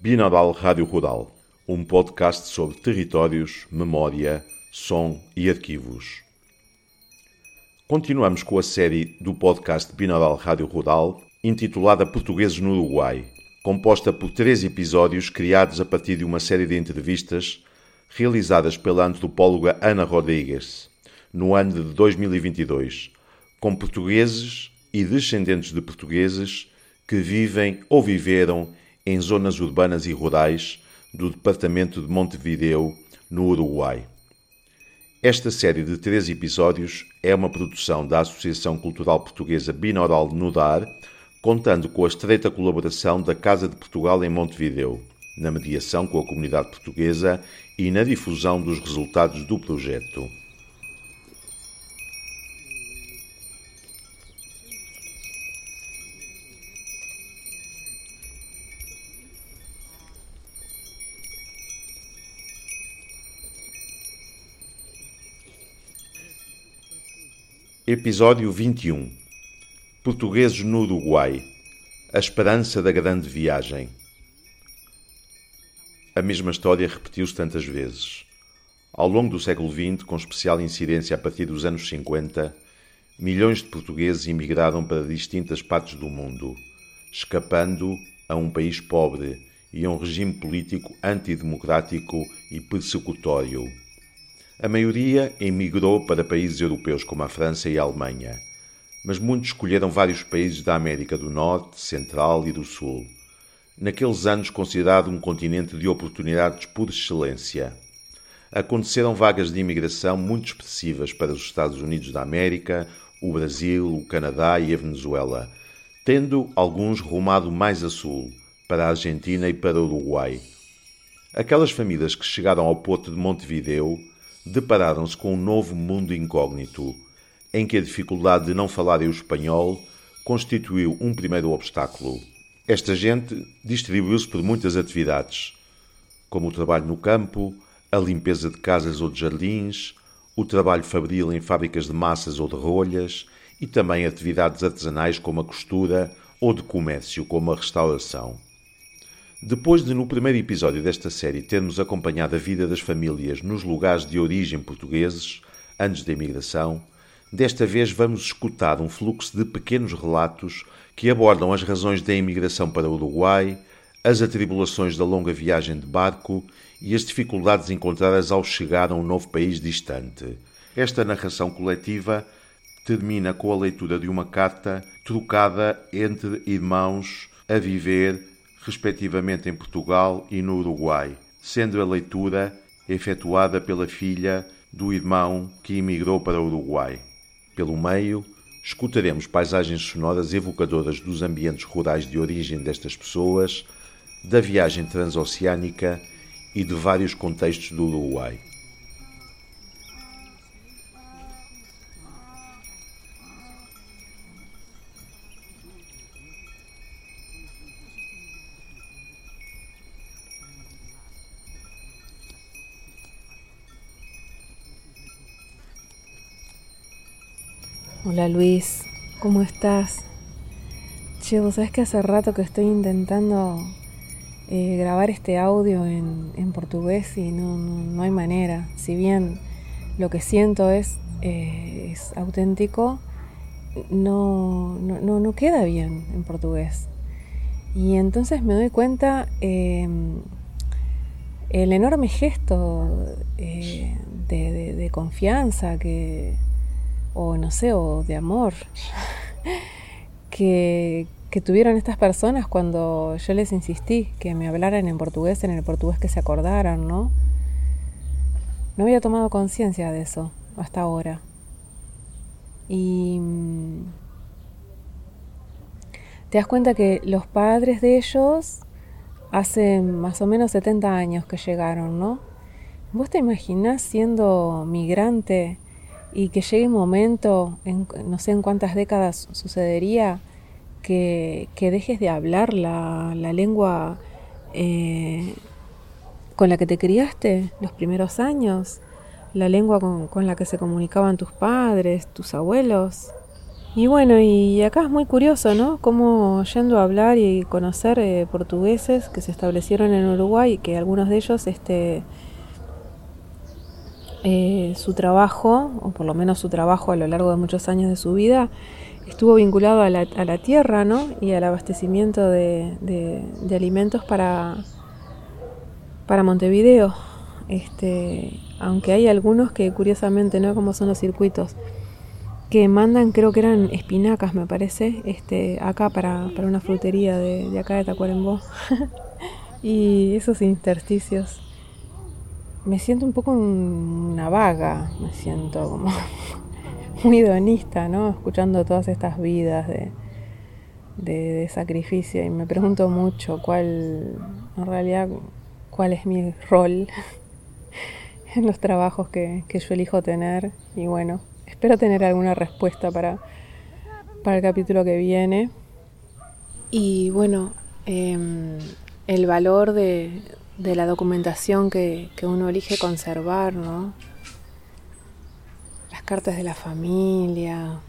Binaural Rádio Rural, um podcast sobre territórios, memória, som e arquivos. Continuamos com a série do podcast Binaural Rádio Rural, intitulada Portugueses no Uruguai, composta por três episódios criados a partir de uma série de entrevistas realizadas pela antropóloga Ana Rodrigues, no ano de 2022, com portugueses e descendentes de portugueses que vivem ou viveram em zonas urbanas e rurais do departamento de Montevideo, no Uruguai. Esta série de três episódios é uma produção da Associação Cultural Portuguesa Binaural Nudar, contando com a estreita colaboração da Casa de Portugal em Montevideo, na mediação com a comunidade portuguesa e na difusão dos resultados do projeto. Episódio 21 Portugueses no Uruguai A esperança da grande viagem. A mesma história repetiu-se tantas vezes. Ao longo do século XX, com especial incidência a partir dos anos 50, milhões de portugueses emigraram para distintas partes do mundo, escapando a um país pobre e a um regime político antidemocrático e persecutório. A maioria emigrou para países europeus como a França e a Alemanha, mas muitos escolheram vários países da América do Norte, Central e do Sul, naqueles anos considerado um continente de oportunidades por excelência. Aconteceram vagas de imigração muito expressivas para os Estados Unidos da América, o Brasil, o Canadá e a Venezuela, tendo alguns rumado mais a sul, para a Argentina e para o Uruguai. Aquelas famílias que chegaram ao porto de Montevideo depararam-se com um novo mundo incógnito, em que a dificuldade de não falarem o espanhol constituiu um primeiro obstáculo. Esta gente distribuiu-se por muitas atividades, como o trabalho no campo, a limpeza de casas ou de jardins, o trabalho fabril em fábricas de massas ou de rolhas e também atividades artesanais como a costura ou de comércio como a restauração. Depois de, no primeiro episódio desta série, termos acompanhado a vida das famílias nos lugares de origem portugueses, antes da imigração, desta vez vamos escutar um fluxo de pequenos relatos que abordam as razões da imigração para o Uruguai, as atribulações da longa viagem de barco e as dificuldades encontradas ao chegar a um novo país distante. Esta narração coletiva termina com a leitura de uma carta trocada entre irmãos a viver respectivamente em Portugal e no Uruguai, sendo a leitura efetuada pela filha do irmão que emigrou para o Uruguai. Pelo meio, escutaremos paisagens sonoras evocadoras dos ambientes rurais de origem destas pessoas, da viagem transoceânica e de vários contextos do Uruguai. Hola Luis, ¿cómo estás? Che, vos sabés que hace rato que estoy intentando eh, grabar este audio en, portugués y no, no, hay manera. Si bien lo que siento es, eh, es auténtico, no, no, no, queda bien en portugués. Y entonces me doy cuenta eh, el enorme gesto eh, de confianza que o no sé, o de amor que, que tuvieron estas personas cuando yo les insistí que me hablaran en portugués, en el portugués que se acordaran, ¿no? No había tomado conciencia de eso hasta ahora. Y mm, te das cuenta que los padres de ellos hace más o menos 70 años que llegaron, ¿no? ¿Vos te imaginás siendo migrante y que llegue un momento, en, no sé en cuántas décadas sucedería, que, que dejes de hablar la, la lengua eh, con la que te criaste los primeros años, la lengua con, con, la que se comunicaban tus padres, tus abuelos. Y bueno, y acá es muy curioso, ¿no? Cómo yendo a hablar y conocer eh, portugueses que se establecieron en Uruguay que algunos de ellos, este, eh, su trabajo, o por lo menos su trabajo a lo largo de muchos años de su vida, estuvo vinculado a la, tierra, ¿no? Y al abastecimiento de, de, alimentos para, para Montevideo. Este, aunque hay algunos que curiosamente, ¿no? Como son los circuitos que mandan, creo que eran espinacas, me parece, este, acá para, para una frutería de, de acá de Tacuarembó. y esos intersticios. Me siento un poco una vaga, me siento como muy hedonista, ¿no? Escuchando todas estas vidas de, de, sacrificio y me pregunto mucho cuál, en realidad, cuál es mi rol en los trabajos que, que yo elijo tener y bueno, Espero tener alguna respuesta para, para el capítulo que viene. Y bueno, em, el valor de, de la documentación que, que, uno elige conservar, ¿no? Las cartas de la familia.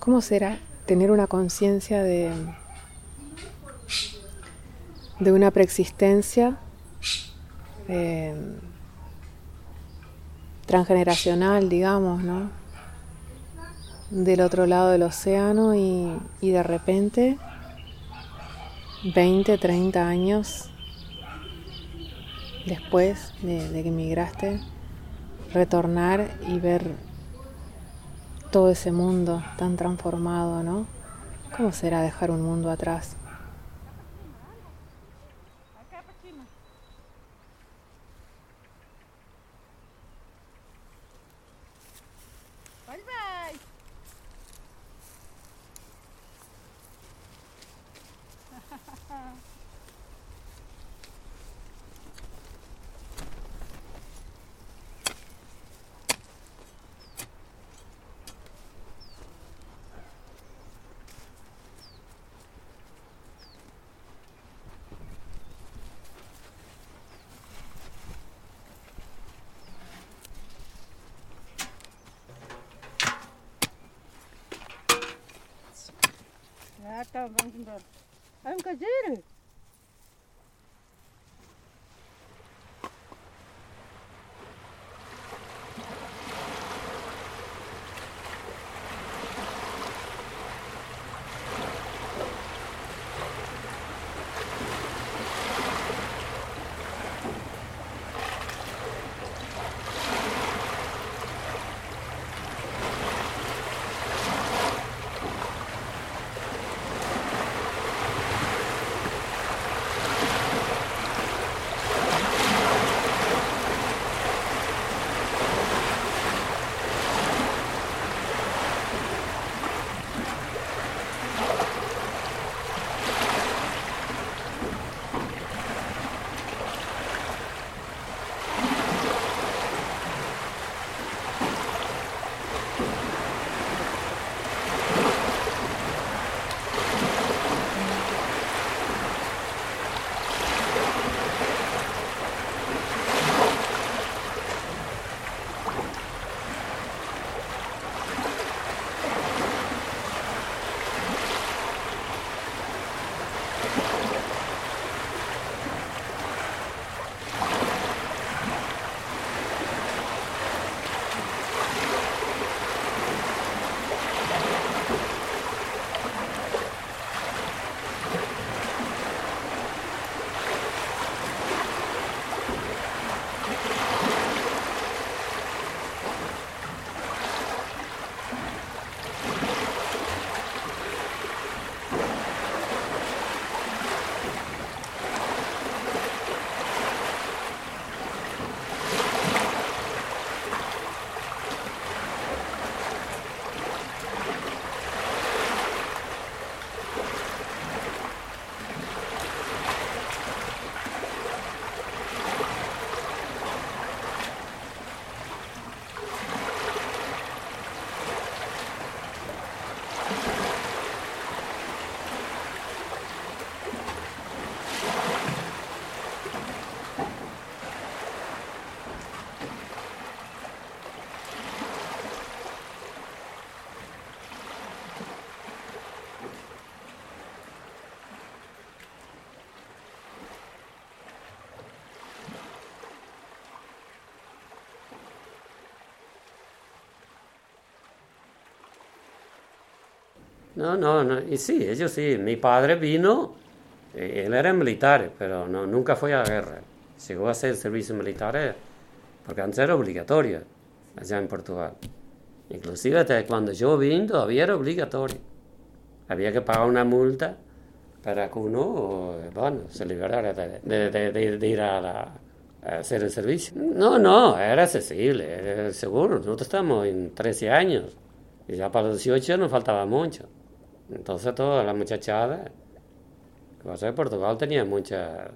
¿Cómo será tener una conciencia de, de una preexistencia? Eh, transgeneracional, digamos, ¿no? Del otro lado del océano y, y de repente, 20, 30 años después de, que emigraste, retornar y ver todo ese mundo tan transformado, ¿no? ¿Cómo será dejar un mundo atrás? even No, no, no, y sí, ellos sí. Mi padre vino, eh, él era militar, pero no, nunca fue a la guerra. Llegó a hacer servicio militar porque antes era obligatorio allá en Portugal. Inclusive hasta cuando yo vine todavía era obligatorio. Había que pagar una multa para que uno, bueno, se liberara de, ir a, hacer el servicio. No, no, era accesible, era seguro. Nosotros estamos en 13 años y ya para los 18 nos faltaba mucho. Entonces toda la muchachada, que Portugal tenía mucha...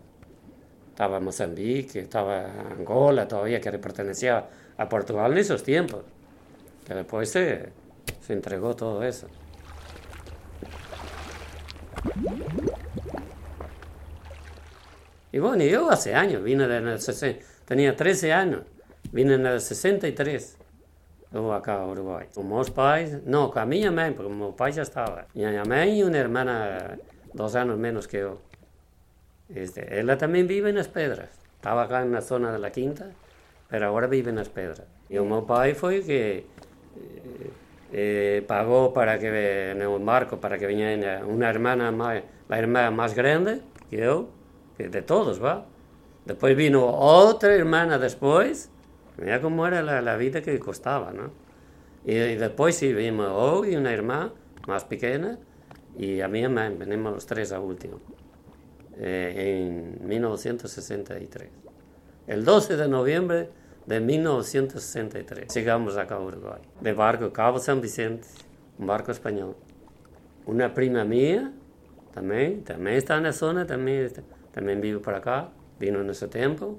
Estaba Mozambique, estaba Angola todavía, que pertenecía a Portugal en esos tiempos. Que después se, se entregó todo eso. Y bueno, yo hace años, vine en el 60, tenía 13 años, vine en el 63, ou acá ao Uruguai. Os meus pais, non, a miña mãe, porque o meu pai xa estaba. Miña mãe e unha hermana dos anos menos que eu. Este, ela tamén vive nas pedras. Estaba acá na zona da Quinta, pero agora vive nas pedras. E o meu pai foi que eh, eh pagou para que no barco para que viña unha hermana máis, a irmã máis grande que eu, que de todos, va. Depois vino outra irmã despois, mira cómo era la, vida que costaba, ¿no? Y, después sí vimos hoy una hermana más pequeña y a mí me venimos los tres a último, eh, en 1963. El 12 de noviembre de 1963 llegamos acá a Uruguay, de barco Cabo San Vicente, un barco español. Una prima mía también, también está en la zona, también también vive por acá, vino en ese tiempo.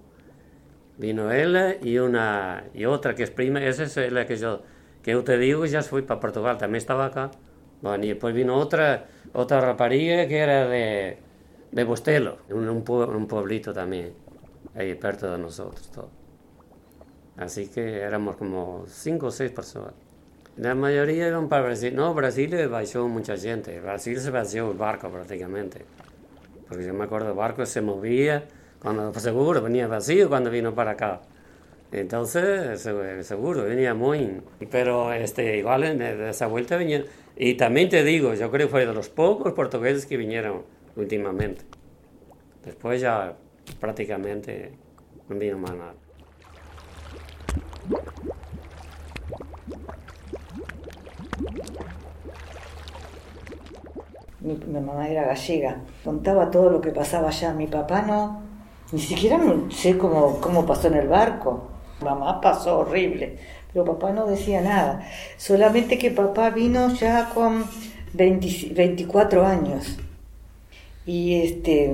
Vino ella y, una, y otra que es prima, esa es la que yo, que yo te digo, ya fui para Portugal, también estaba acá. Bueno, y después vino otra, otra rapariga que era de, de Bostelo, un, un, pueblito también, ahí perto de nosotros. Todo. Así que éramos como cinco o seis personas. La mayoría iban para Brasil. No, Brasil bajó mucha gente. Brasil se vació el barco prácticamente porque yo me acuerdo, el barco se movía, cuando seguro venía vacío cuando vino para acá. Entonces, seguro, venía muy... Pero este, igual en esa vuelta venía... Y también te digo, yo creo que fue de los pocos portugueses que vinieron últimamente. Después ya prácticamente no vino más nada. mi, mamá era gallega, contaba todo lo que pasaba allá. Mi papá no, ni siquiera sé cómo, cómo pasó en el barco. Mamá pasó horrible, pero papá no decía nada. Solamente que papá vino ya con 24 años. Y este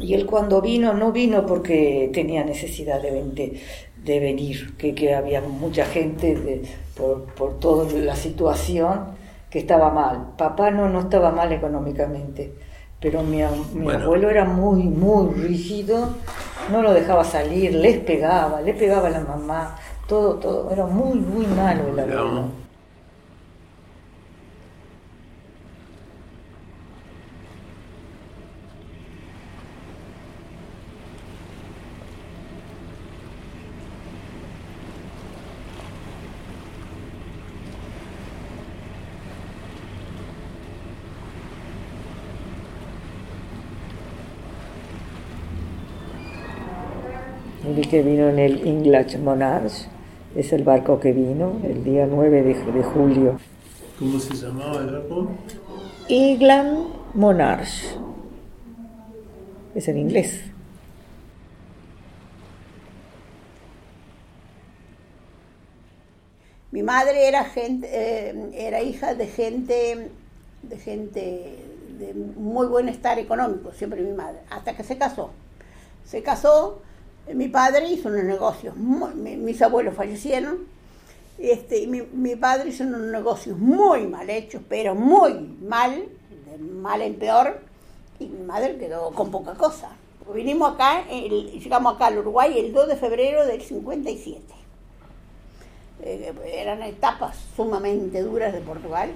y él cuando vino, no vino porque tenía necesidad de, de, venir, que, que, había mucha gente por, por toda la situación que estaba mal. Papá no, no estaba mal económicamente, pero mi, abuelo era muy, muy rígido, no lo dejaba salir, les pegaba, le pegaba a la mamá, todo, todo, era muy, muy malo el abuelo. El que vino en el English Monarch, es el barco que vino el día 9 de, julio. ¿Cómo se llamaba el barco? England Monarch. Es en inglés. Mi madre era gente, eh, era hija de gente, de gente de muy buen estar económico, siempre mi madre, hasta que se casó. Se casó mi padre hizo unos negocios, mis abuelos fallecieron, este, mi, padre hizo unos negocios muy mal hechos, pero muy mal, de mal en peor, y mi madre quedó con poca cosa. Vinimos acá, llegamos acá al Uruguay el 2 de febrero del 57. Eh, eran etapas sumamente duras de Portugal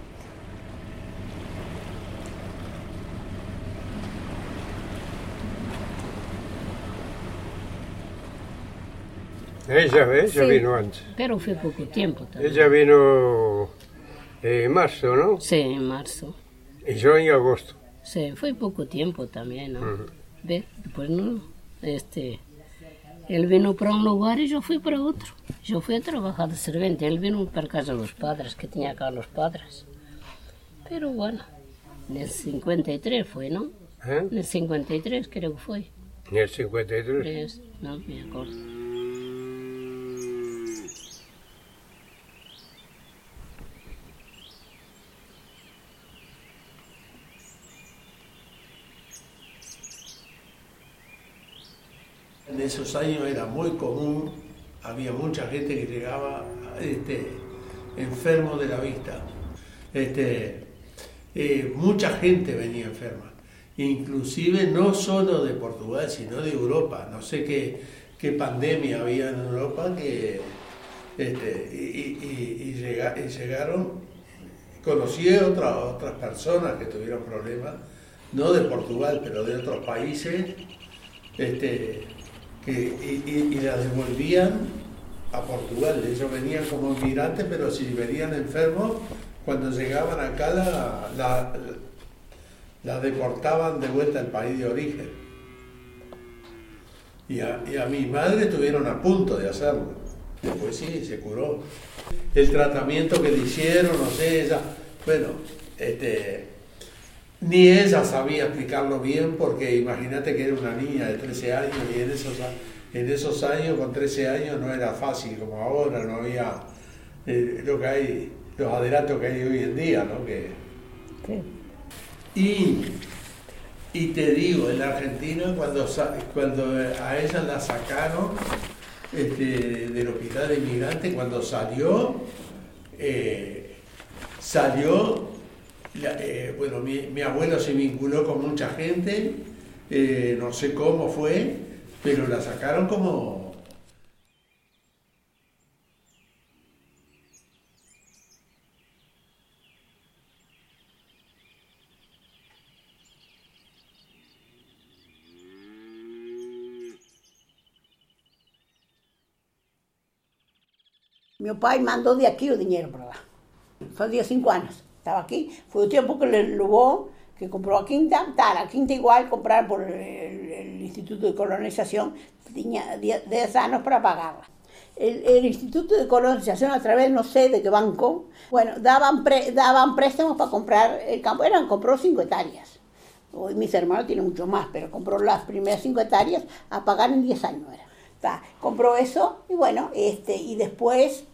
Ella, ella vino antes. Pero fue poco tiempo también. Ella vino En marzo, ¿no? Sí, en marzo. Y yo en agosto. Sí, fue poco tiempo también, ¿no? Ujú. Ve, Después no, este, él vino para un lugar y yo fui para otro. Yo fui a trabajar de servente, él vino para casa de los padres, que tenía acá los padres. Pero bueno, en el 53 fue, ¿no? ¿Eh? En el 53 creo que fue. En el 53. Tres, no me acuerdo. En esos años era muy común, había mucha gente que llegaba este, enfermo de la vista. Este, eh, mucha gente venía enferma, inclusive no solo de Portugal, sino de Europa. No sé qué, pandemia había en Europa que este, y, y- y llega- y llegaron, conocí a otra- otras personas que tuvieron problemas, no de Portugal, pero de otros países, este, que, y, y- las devolvían a Portugal. Ellos venían como inmigrantes, pero si venían enfermos, cuando llegaban acá la, la, la deportaban de vuelta al país de origen. Y a, y a mi madre estuvieron a punto de hacerlo. Después sí, se curó. El tratamiento que le hicieron, no sé, ella, bueno, este, ni ella sabía explicarlo bien porque imagínate que era una niña de 13 años y en esos, en esos años, con 13 años, no era fácil como ahora, no había eh, lo que hay, los adelantos que hay hoy en día, ¿no? Que, y, y te digo, en la Argentina, cuando, cuando a ella la sacaron este, del hospital de inmigrantes, cuando salió, eh, salió, eh, bueno, mi, mi abuelo se vinculó con mucha gente, eh, no sé cómo fue, pero la sacaron como... Meu pai mandou de aqui o dinheiro para lá. Fazia cinco anos. Estava aqui. Foi o tempo que ele levou, que comprou a quinta. Tá, a quinta igual, comprar por el, el Instituto de Colonización. Tinha 10 anos para pagarla. El, el Instituto de Colonización, a través no sé de qué banco, bueno, daban, pre- daban préstamos para comprar el campo. Eran, compró cinco hectáreas. Hoy mis hermanos tienen mucho más, pero compró las primeras cinco hectáreas a pagar en 10 años. Era. Tá, compró eso y bueno, este, y después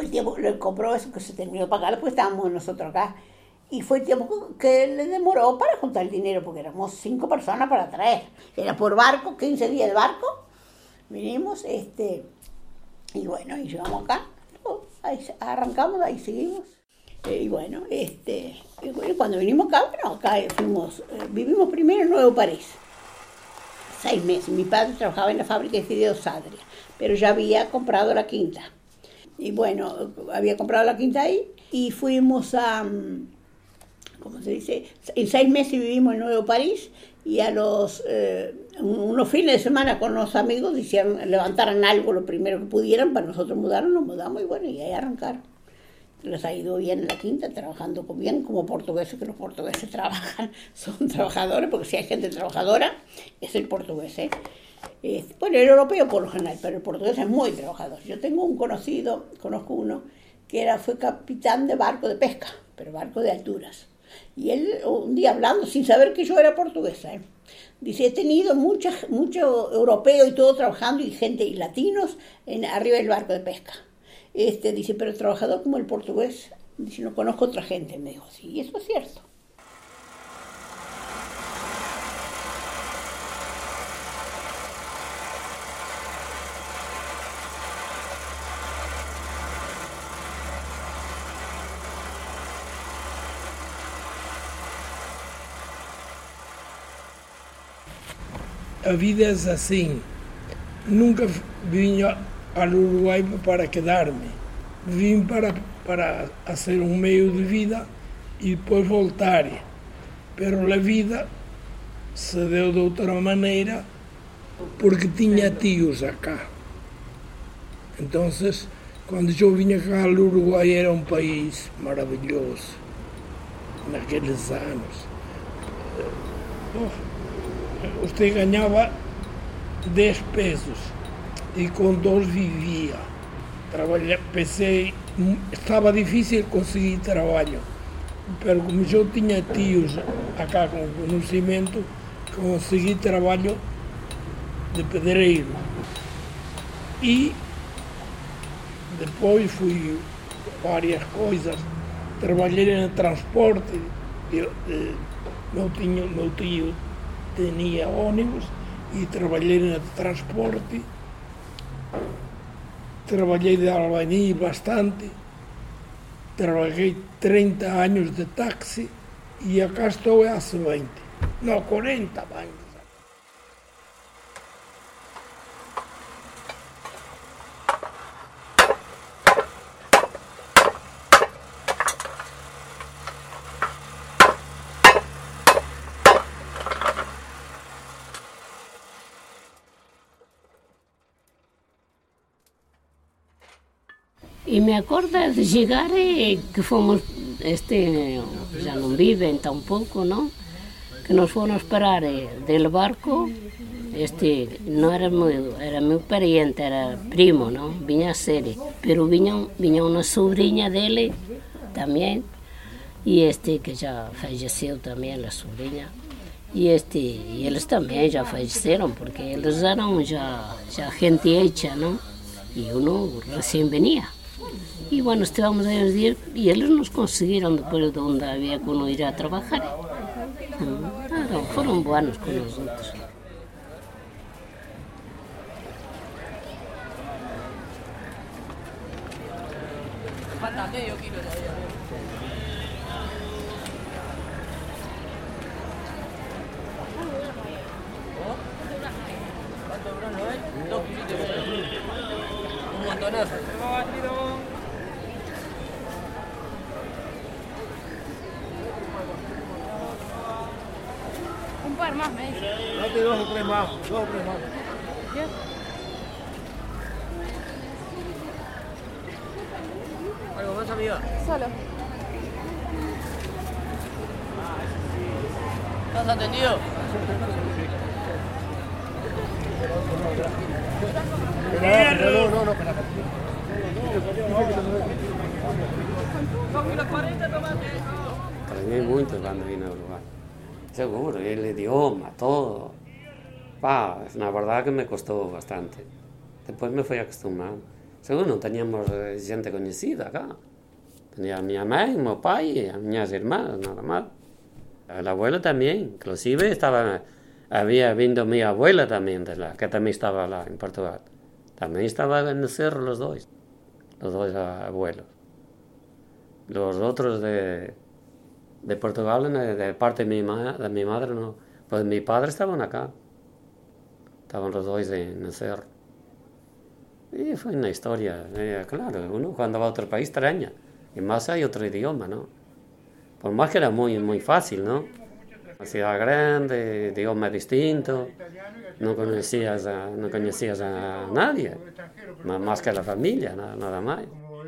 el tiempo le compró eso que se terminó de pagar, pues estábamos nosotros acá. Y fue el tiempo que le demoró para juntar el dinero, porque éramos cinco personas para traer. Era por barco, 15 días de barco. Vinimos, este, y bueno, y llegamos acá. Oh, Ahí arrancamos, ahí seguimos. Eh, y bueno, este, y bueno, cuando vinimos acá, bueno, acá fuimos, eh, vivimos primero en Nuevo París seis meses. Mi padre trabajaba en la fábrica de fideos Sadria, pero ya había comprado la quinta. Y bueno, había comprado la quinta ahí y fuimos a, mm, ¿cómo se dice? En seis meses vivimos en Nuevo París y a los, eh, un- unos fines de semana con los amigos hicieron, levantaran algo lo primero que pudieran para nosotros mudarnos, nos mudamos y bueno, y ahí arrancaron. Les ha ido bien en la quinta, trabajando bien como portugueses, que los portugueses trabajan, son trabajadores, porque si hay gente trabajadora, es el portugués. ¿eh? Eh, bueno, el europeo por lo general, pero el portugués es muy trabajador. Yo tengo un conocido, conozco uno, que era, fue capitán de barco de pesca, pero barco de alturas. Y él, un día hablando, sin saber que yo era portuguesa, ¿eh? dice, he tenido muchos mucho europeo y todo trabajando, y gente, y latinos, en, arriba del barco de pesca. Este, dice, pero trabajador como el portugués, dice, no conozco otra gente. Me dijo, sí, eso es cierto. A vida es assim. Nunca vim ao Uruguai para quedar-me. Vim para, para fazer um meio de vida e depois voltar. Pero a vida se deu de outra maneira porque tinha tios acá. Entonces Quando eu vim cá, o Uruguai era um país maravilhoso, naqueles anos. Você ganhava 10 pesos e com dois vivia. Trabalhei, pensei, estava difícil conseguir trabalho, mas como eu tinha tios acá com conhecimento, consegui trabalho de pedreiro. E depois fui várias coisas. Trabalhei no transporte, eu, eh, meu, tio, meu tio tinha ônibus e trabalhei no transporte. Trabalhei de albañil bastante. Trabalhei 30 anos de táxi e acá estou há 20. Não, 40 anos. E me acordo de chegar e que fomos, este, já não vivem tão pouco, não? Que nós fomos parar del barco, este, não era meu, era meu pariente, era primo, não? Vinha a ser, pero vinha, vinha uma sobrinha dele também, e este que já faleceu também, a sobrinha. E, este, e eles também já faleceram, porque eles eram já, já gente hecha, não? E uno recém venia. Y bueno, estábamos ahí días y ellos nos consiguieron después de donde había que uno ir a trabajar. Claro, fueron buenos con nosotros. Dos o tres más, dos o tres más. ¿Algo más, amiga? Solo. ¿Estás atendido? No, no, no, espera. Extrañé mucho cuando vine a Uruguay. Seguro, el idioma, todo. Pa, una verdad que me costó bastante. Después me fui acostumbrando. Seguro no teníamos eh, gente conocida acá. Tenía a mi mamá y mi papá y a mis hermanas, nada más. El abuelo también, inclusive estaba, había vindo mi abuela también, de la, que también estaba en Portugal. También estaba en el cerro los dos, los dos abuelos. Los otros de, de Portugal, de parte de mi, ma, de mi madre, no. Pues mi padre estaban acá. Estaban los dos el cerro. Y fue una historia, eh, claro, uno cuando va a otro país extraña. Y más hay otro idioma, ¿no? Por más que era muy, muy fácil, ¿no? Ciudad grande, idioma distinto, no conocías a, no conocías a nadie, más, que a la familia, nada, más.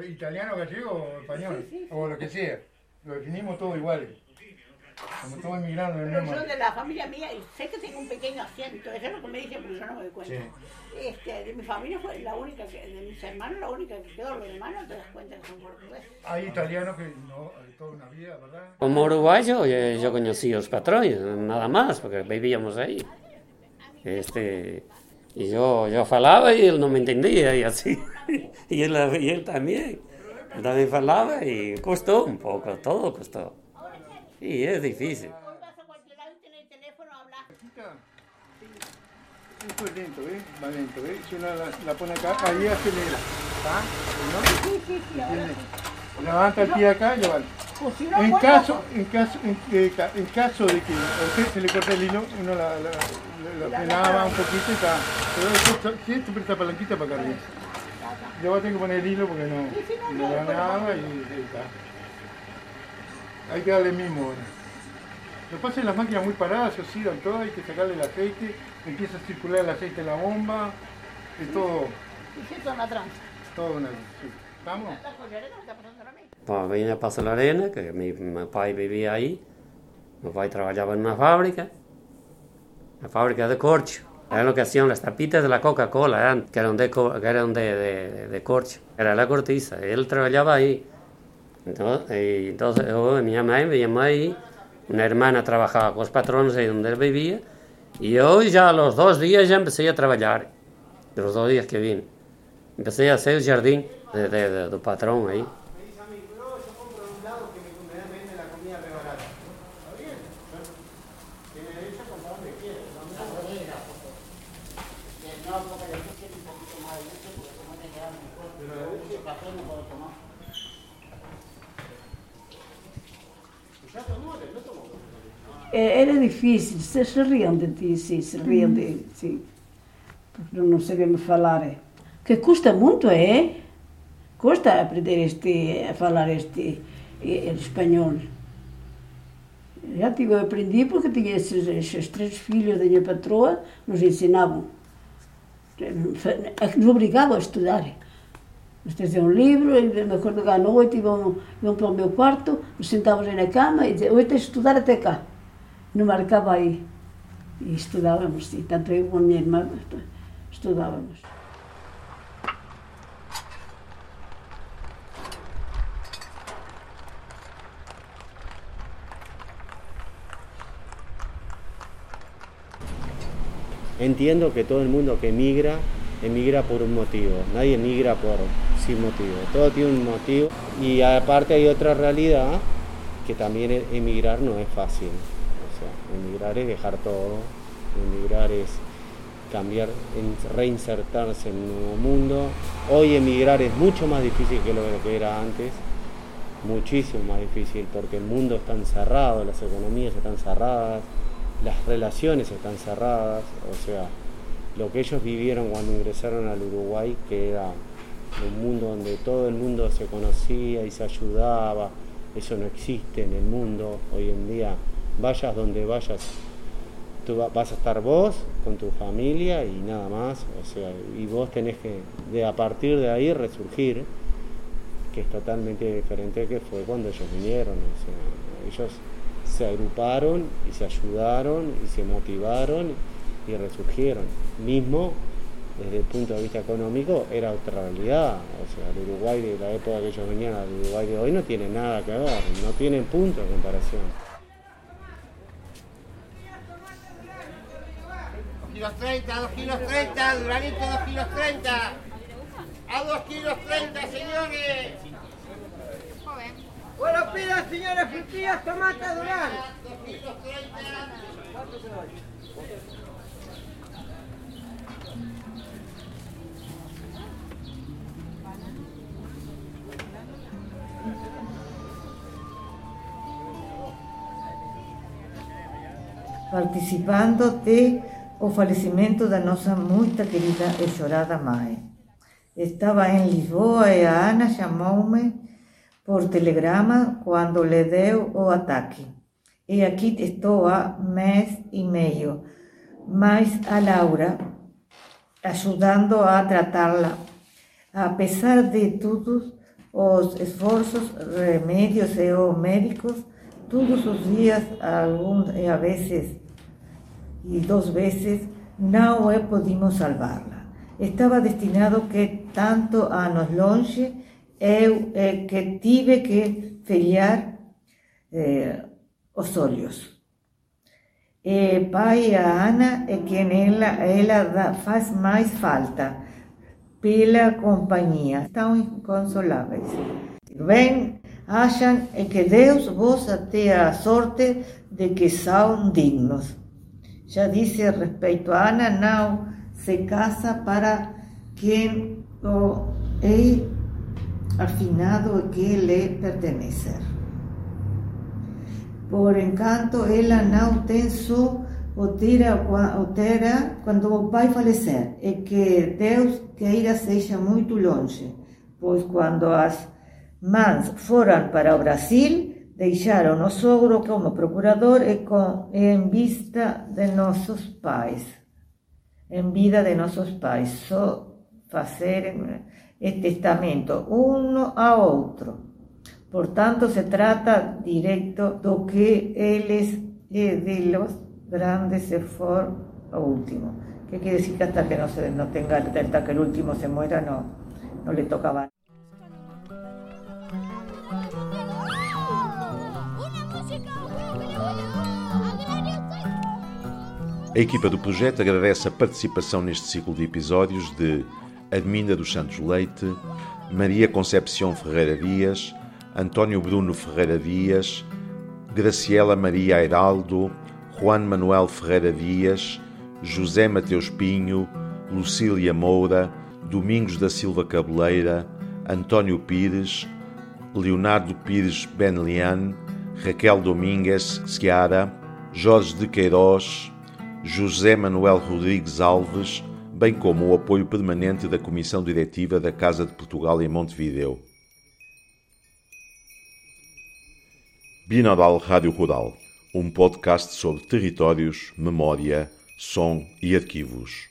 Italiano, gallego español, o lo que sea. Lo definimos todo igual. Como en el Pero yo de la familia mía, y sé que tengo un pequeño acento, eso es lo que me dicen, pero yo no me doy cuenta. Sí. Este, de mi familia fue la única que, de mis hermanos, la única que quedó, los no te das cuenta que son portugueses. Hay italianos que no, toda una vida, ¿verdad? Como uruguayo yo, yo conocí a los patrones, nada más, porque vivíamos ahí. Este, y yo, yo falaba y él no me entendía y así. Y él, y él también. También falaba y costó un poco, todo costó. Y es difícil. Esto es lento, ¿ves? Va lento, ¿ves? Si uno la, la pone acá, ahí acelera. ¿Está? ¿No? Sí, sí, sí. Levanta el pie acá y lo vale. Pues si no En puedo- caso, en, caso, en, eh, ca- en caso de que a usted se le corte el hilo, uno la, la, la- la frenaba un poquito y está. Pero esto, si esto presta palanquita para acá arriba. Yo voy a tener que poner el hilo porque no, no da nada y, y está. Hay que darle mismo ahora. Lo que pasa es que las máquinas muy paradas se oxidan todas, hay que sacarle el aceite, empieza a circular el aceite en la bomba, es todo, es una tranza. todo una... sí. Estamos. Pues vine a Paso de la Arena, que mi, mi pai vivía ahí. Mi pai trabajaba en una fábrica, una fábrica de corcho. Era lo que hacían las tapitas de la Coca-Cola, que eran, de, que eran de, de, de corcho. Era la cortiza. Él trabajaba ahí. Entonces, y entonces yo, mi mamá me llamó ahí. Una hermana trabajaba con los patrones ahí donde él vivía. Y yo ya a los dos días ya empecé a trabajar. Los dos días que vine. Empecé a hacer el jardín de, de, de- del patrón ahí. Era difícil, se, riam de ti, sim, se riam de sim. Porque não sabemos falar. é. Que custa muito, é? Custa aprender este, a falar este espanhol. Já tive, eu aprendi porque tinha esses, esses três filhos da minha patroa, nos ensinavam. Nos obrigavam a estudar. Nos traziam um livro, e me acordo que à noite iam, iam para o meu quarto, nos sentávamos aí na cama e diziam, hoje tens de estudar até cá. Não marcava aí. E estudávamos, sim. Tanto eu como a minha irmã estu- estudávamos. Entiendo que todo el mundo que emigra, emigra por un motivo. Nadie emigra por sin motivo. Todo tiene un motivo. Y aparte hay otra realidad que también emigrar no es fácil. Emigrar es dejar todo. Emigrar es cambiar, reinsertarse en un nuevo mundo. Hoy emigrar es mucho más difícil que lo que era antes. Muchísimo más difícil porque el mundo está encerrado, las economías están cerradas, las relaciones están cerradas, o sea, lo que ellos vivieron cuando ingresaron al Uruguay, que era un mundo donde todo el mundo se conocía y se ayudaba, eso no existe en el mundo hoy en día. Vayas donde vayas, tú va- vas a estar vos con tu familia y nada más, o sea, y vos tenés que, de, a partir de ahí, resurgir, que es totalmente diferente que fue cuando ellos vinieron, o sea, ellos se agruparon y se ayudaron y se motivaron y resurgieron. Mismo desde el punto de vista económico era otra realidad, o sea, el Uruguay de la época que ellos venían al Uruguay de hoy no tiene nada que ver, no tienen punto de comparación. Kilos 30, 2 kilos 30, Duranito 2 kilos 30. A 2 kilos 30, señores. Bueno, pidan, señores, frutillas, tomates, Durán. 2 kilos 30. ¿Cuánto se doy? participando de o falecimento da nossa muito querida e chorada mãe. Estava em Lisboa e a Ana chamou-me por telegrama quando lhe deu o ataque. E aqui estou há mês e meio, mas a Laura ajudando a tratá-la. Apesar de todos os esforços, remédios e os médicos, todos os dias, alguns a vezes e duas vezes, não é podimos salvá-la. Estava destinado que tanto anos longe, eu é que tive que felhar eh, os olhos. E pai e a Ana é quem ela, ela faz mais falta pela companhia. Estão inconsoláveis. Bem, acham que Deus vos até a sorte de que são dignos. Já disse a respeito a Ana, não se casa para quem o é afinado que lhe pertencer. Por encanto, ela não tem só o tira, o tera quando o pai falecer, e que Deus queira seja muito longe, pois quando as mães foram para Brasil, deixaram o sogro como procurador e, vista de nossos pais, em vida de nossos pais, só fazer este testamento uno a outro. Portanto, se trata directo do que eles e de los grandes se for último. ¿Qué quiere decir que hasta que no, se, no tenga, hasta que el último se muera, no, no le tocaba? A equipa do projeto agradece a participação neste ciclo de episódios de Adminda dos Santos Leite, Maria Concepção Ferreira Dias, António Bruno Ferreira Dias, Graciela Maria Airaldo, Juan Manuel Ferreira Dias, José Mateus Pinho, Lucília Moura, Domingos da Silva Cabeleira, António Pires, Leonardo Pires Benlian, Raquel Domingues Seara, Jorge de Queiroz, José Manuel Rodrigues Alves, bem como o apoio permanente da Comissão Diretiva da Casa de Portugal em Montevideo. Binaural Rádio Rural, um podcast sobre territórios, memória, som e arquivos.